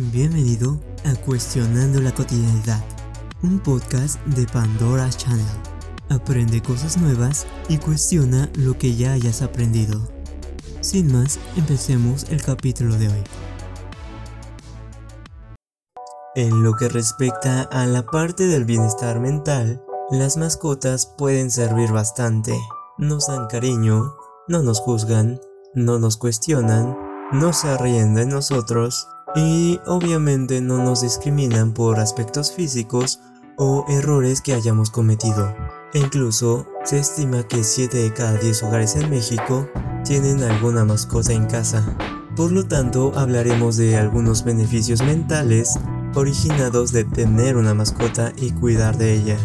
Bienvenido a Cuestionando la Cotidianidad, un podcast de Pandora Channel. Aprende cosas nuevas y cuestiona lo que ya hayas aprendido. Sin más, empecemos el capítulo de hoy. En lo que respecta a la parte del bienestar mental, las mascotas pueden servir bastante. Nos dan cariño, no nos juzgan, no nos cuestionan, no se ríen de nosotros y obviamente no nos discriminan por aspectos físicos o errores que hayamos cometido. E incluso se estima que 7 de cada 10 hogares en México tienen alguna mascota en casa. Por lo tanto, hablaremos de algunos beneficios mentales originados de tener una mascota y cuidar de ella.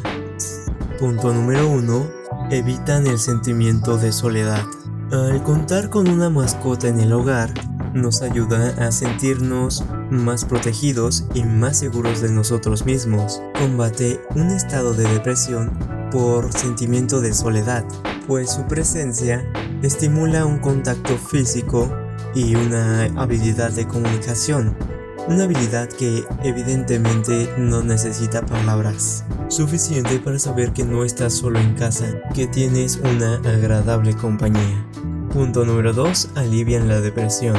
Punto número 1. Evitan el sentimiento de soledad. Al contar con una mascota en el hogar, nos ayuda a sentirnos más protegidos y más seguros de nosotros mismos. Combate un estado de depresión por sentimiento de soledad, pues su presencia estimula un contacto físico y una habilidad de comunicación, una habilidad que evidentemente no necesita palabras, suficiente para saber que no estás solo en casa, que tienes una agradable compañía. Punto número 2. Alivian la depresión.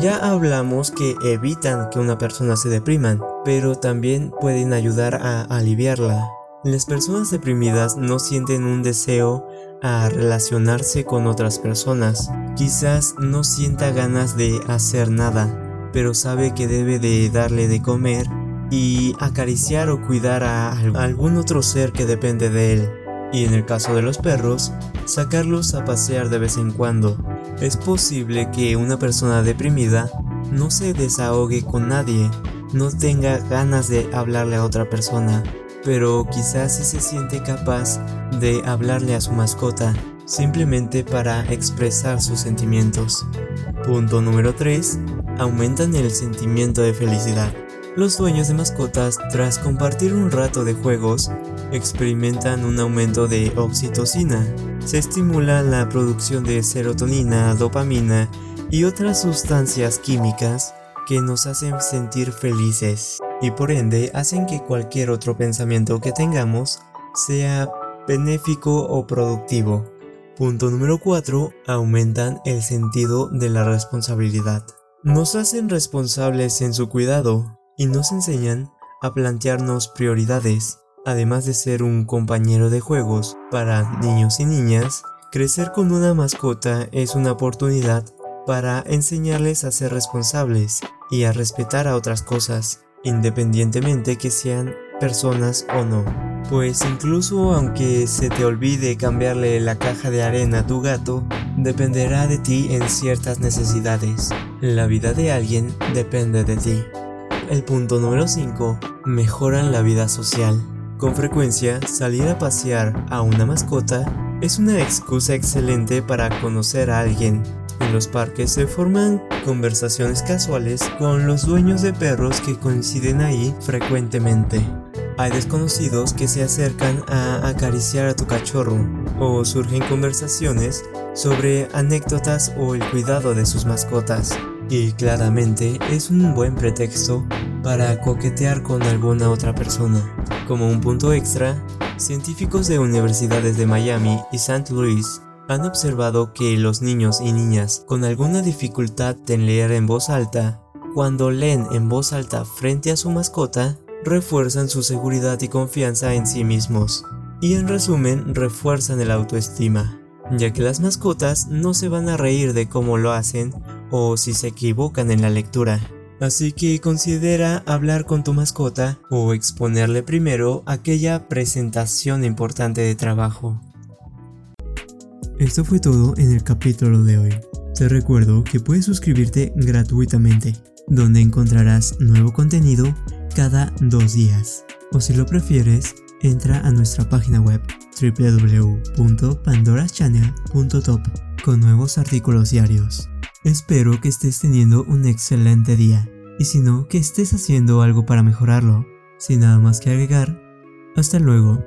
Ya hablamos que evitan que una persona se depriman, pero también pueden ayudar a aliviarla. Las personas deprimidas no sienten un deseo a relacionarse con otras personas. Quizás no sienta ganas de hacer nada, pero sabe que debe de darle de comer y acariciar o cuidar a algún otro ser que depende de él y en el caso de los perros, sacarlos a pasear de vez en cuando. Es posible que una persona deprimida no se desahogue con nadie, no tenga ganas de hablarle a otra persona, pero quizás sí se siente capaz de hablarle a su mascota, simplemente para expresar sus sentimientos. Punto número 3. Aumentan el sentimiento de felicidad. Los dueños de mascotas, tras compartir un rato de juegos, experimentan un aumento de oxitocina. Se estimula la producción de serotonina, dopamina y otras sustancias químicas que nos hacen sentir felices y por ende hacen que cualquier otro pensamiento que tengamos sea benéfico o productivo. Punto número 4. Aumentan el sentido de la responsabilidad. Nos hacen responsables en su cuidado, y nos enseñan a plantearnos prioridades. Además de ser un compañero de juegos para niños y niñas, crecer con una mascota es una oportunidad para enseñarles a ser responsables y a respetar a otras cosas, independientemente que sean personas o no. Pues incluso aunque se te olvide cambiarle la caja de arena a tu gato, dependerá de ti en ciertas necesidades. La vida de alguien depende de ti. El punto número 5. Mejoran la vida social. Con frecuencia, salir a pasear a una mascota es una excusa excelente para conocer a alguien. En los parques se forman conversaciones casuales con los dueños de perros que coinciden ahí frecuentemente. Hay desconocidos que se acercan a acariciar a tu cachorro o surgen conversaciones sobre anécdotas o el cuidado de sus mascotas y claramente es un buen pretexto para coquetear con alguna otra persona. Como un punto extra, científicos de universidades de Miami y St. Louis han observado que los niños y niñas con alguna dificultad en leer en voz alta, cuando leen en voz alta frente a su mascota, refuerzan su seguridad y confianza en sí mismos. Y en resumen, refuerzan el autoestima, ya que las mascotas no se van a reír de cómo lo hacen o si se equivocan en la lectura. Así que considera hablar con tu mascota o exponerle primero aquella presentación importante de trabajo. Esto fue todo en el capítulo de hoy. Te recuerdo que puedes suscribirte gratuitamente, donde encontrarás nuevo contenido cada dos días. O si lo prefieres, entra a nuestra página web www.pandoraschannel.top con nuevos artículos diarios. Espero que estés teniendo un excelente día y si no, que estés haciendo algo para mejorarlo. Sin nada más que agregar, hasta luego.